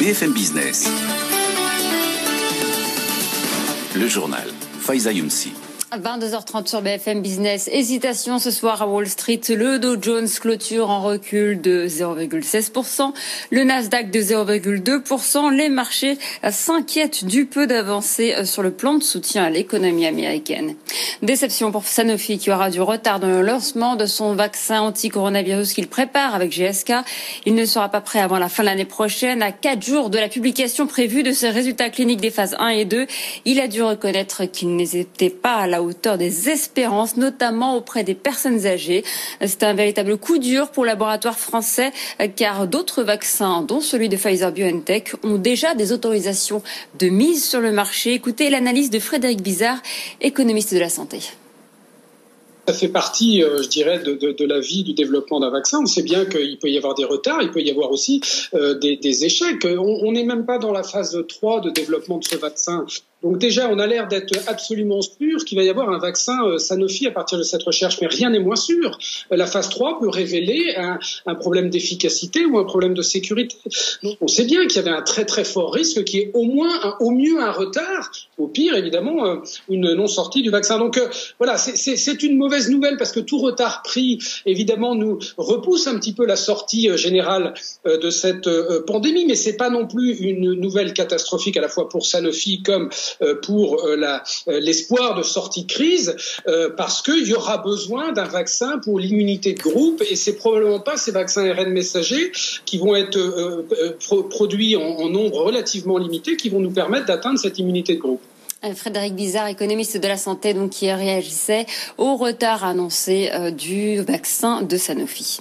BFM Business. Le journal. Faiza Younsi. 22h30 sur BFM Business. Hésitation ce soir à Wall Street. Le Dow Jones clôture en recul de 0,16%. Le Nasdaq de 0,2%. Les marchés s'inquiètent du peu d'avancée sur le plan de soutien à l'économie américaine. Déception pour Sanofi qui aura du retard dans le lancement de son vaccin anti-coronavirus qu'il prépare avec GSK. Il ne sera pas prêt avant la fin de l'année prochaine. À quatre jours de la publication prévue de ses résultats cliniques des phases 1 et 2, il a dû reconnaître qu'il n'était pas à la hauteur des espérances, notamment auprès des personnes âgées. C'est un véritable coup dur pour le laboratoire français, car d'autres vaccins, dont celui de Pfizer BioNTech, ont déjà des autorisations de mise sur le marché. Écoutez l'analyse de Frédéric Bizarre, économiste de la santé ça fait partie, euh, je dirais, de, la vie du développement d'un vaccin. On sait bien qu'il peut y avoir des retards, il peut y avoir aussi euh, des, des, échecs. On n'est même pas dans la phase 3 de développement de ce vaccin. Donc déjà, on a l'air d'être absolument sûr qu'il va y avoir un vaccin euh, Sanofi à partir de cette recherche, mais rien n'est moins sûr. La phase 3 peut révéler un, problème d'efficacité ou un problème de sécurité. On sait bien qu'il y avait un très très fort risque qui est au moins, au mieux un retard, au pire évidemment euh, une non-sortie du vaccin. Donc euh, voilà, c'est une mauvaise nouvelle parce que tout retard pris évidemment nous repousse un petit peu la sortie générale de cette pandémie, mais c'est pas non plus une nouvelle catastrophique à la fois pour Sanofi comme euh, pour euh, euh, l'espoir de sortie de crise, parce qu'il y aura besoin d'un vaccin pour l'immunité de groupe, et c'est probablement pas ces vaccins ARN messagers qui vont être produits en nombre relativement limité qui vont nous permettre d'atteindre cette immunité de groupe. Euh, Frédéric Bizarre, économiste de la santé, donc qui réagissait au retard annoncé euh, du vaccin de Sanofi.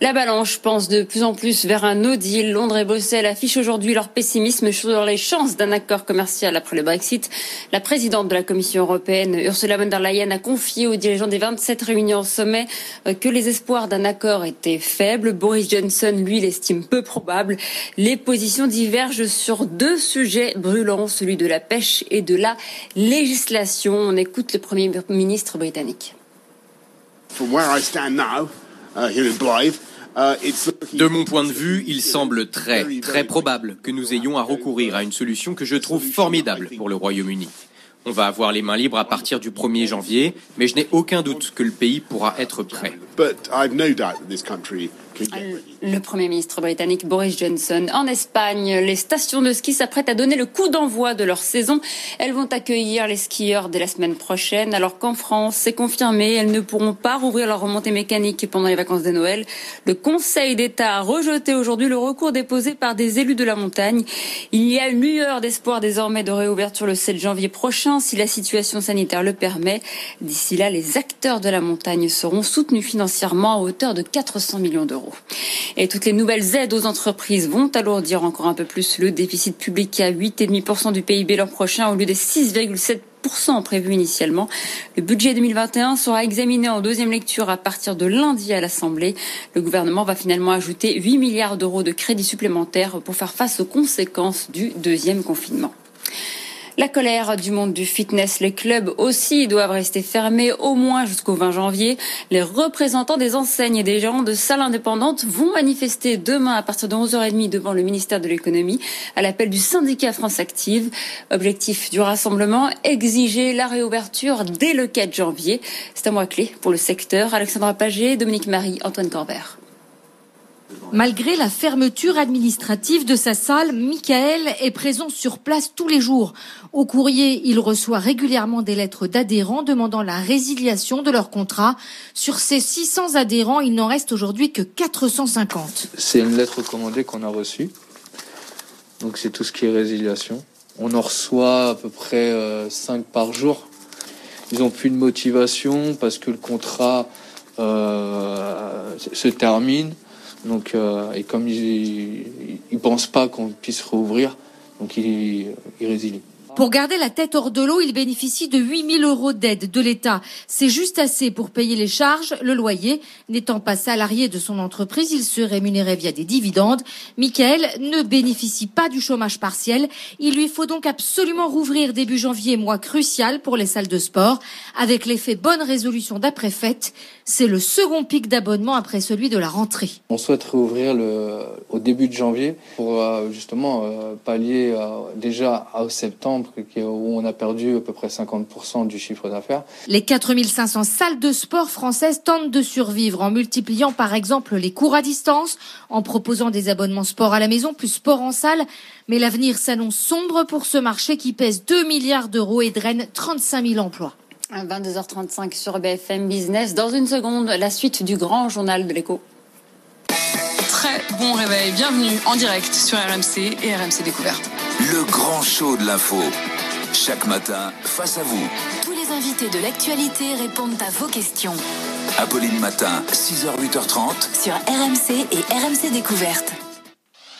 La balance pense de plus en plus vers un no deal. Londres et Bruxelles affichent aujourd'hui leur pessimisme sur les chances d'un accord commercial après le Brexit. La présidente de la Commission européenne, Ursula von der Leyen, a confié aux dirigeants des 27 réunions au sommet euh, que les espoirs d'un accord étaient faibles. Boris Johnson, lui, l'estime peu probable. Les positions divergent sur deux sujets brûlants, celui de la pêche et de la législation. On écoute le Premier ministre britannique. Uh, uh, de mon point de vue, il semble très, très probable que nous ayons à recourir à une solution que je trouve formidable pour le Royaume-Uni. On va avoir les mains libres à partir du 1er janvier, mais je n'ai aucun doute que le pays pourra être prêt. Le Premier ministre britannique Boris Johnson. En Espagne, les stations de ski s'apprêtent à donner le coup d'envoi de leur saison. Elles vont accueillir les skieurs dès la semaine prochaine, alors qu'en France, c'est confirmé, elles ne pourront pas rouvrir leur remontée mécanique pendant les vacances de Noël. Le Conseil d'État a rejeté aujourd'hui le recours déposé par des élus de la montagne. Il y a une lueur d'espoir désormais de réouverture le 7 janvier prochain, si la situation sanitaire le permet. D'ici là, les acteurs de la montagne seront soutenus financièrement à hauteur de 400 millions d'euros. Et toutes les nouvelles aides aux entreprises vont alourdir encore un peu plus le déficit public à 8,5% du PIB l'an prochain au lieu des 6,7% prévus initialement. Le budget 2021 sera examiné en deuxième lecture à partir de lundi à l'Assemblée. Le gouvernement va finalement ajouter 8 milliards d'euros de crédits supplémentaires pour faire face aux conséquences du deuxième confinement. La colère du monde du fitness, les clubs aussi doivent rester fermés au moins jusqu'au 20 janvier. Les représentants des enseignes et des gérants de salles indépendantes vont manifester demain à partir de 11h30 devant le ministère de l'économie à l'appel du syndicat France Active. Objectif du rassemblement, exiger la réouverture dès le 4 janvier. C'est un mois clé pour le secteur. Alexandra Paget, Dominique Marie, Antoine Corbert. Malgré la fermeture administrative de sa salle, Michael est présent sur place tous les jours. Au courrier, il reçoit régulièrement des lettres d'adhérents demandant la résiliation de leur contrat. Sur ces 600 adhérents, il n'en reste aujourd'hui que 450. C'est une lettre recommandée qu'on a reçue. Donc c'est tout ce qui est résiliation. On en reçoit à peu près 5 euh, par jour. Ils n'ont plus de motivation parce que le contrat euh, se termine. Donc, euh, et comme ils ne pensent pas qu'on puisse rouvrir, donc ils, ils résilient. Pour garder la tête hors de l'eau, il bénéficie de 8000 euros d'aide de l'État. C'est juste assez pour payer les charges, le loyer. N'étant pas salarié de son entreprise, il se rémunérait via des dividendes. Michael ne bénéficie pas du chômage partiel. Il lui faut donc absolument rouvrir début janvier, mois crucial pour les salles de sport. Avec l'effet bonne résolution d'après-fête, c'est le second pic d'abonnement après celui de la rentrée. On souhaite rouvrir le, au début de janvier pour euh, justement euh, pallier euh, déjà à septembre où on a perdu à peu près 50% du chiffre d'affaires. Les 4500 salles de sport françaises tentent de survivre en multipliant par exemple les cours à distance, en proposant des abonnements sport à la maison plus sport en salle. Mais l'avenir s'annonce sombre pour ce marché qui pèse 2 milliards d'euros et draine 35 000 emplois. 22h35 sur BFM Business. Dans une seconde, la suite du grand journal de l'écho. Très bon réveil. Bienvenue en direct sur RMC et RMC Découverte. Le grand show de l'info. Chaque matin, face à vous. Tous les invités de l'actualité répondent à vos questions. Apolline Matin, 6h, 8h30. Sur RMC et RMC Découverte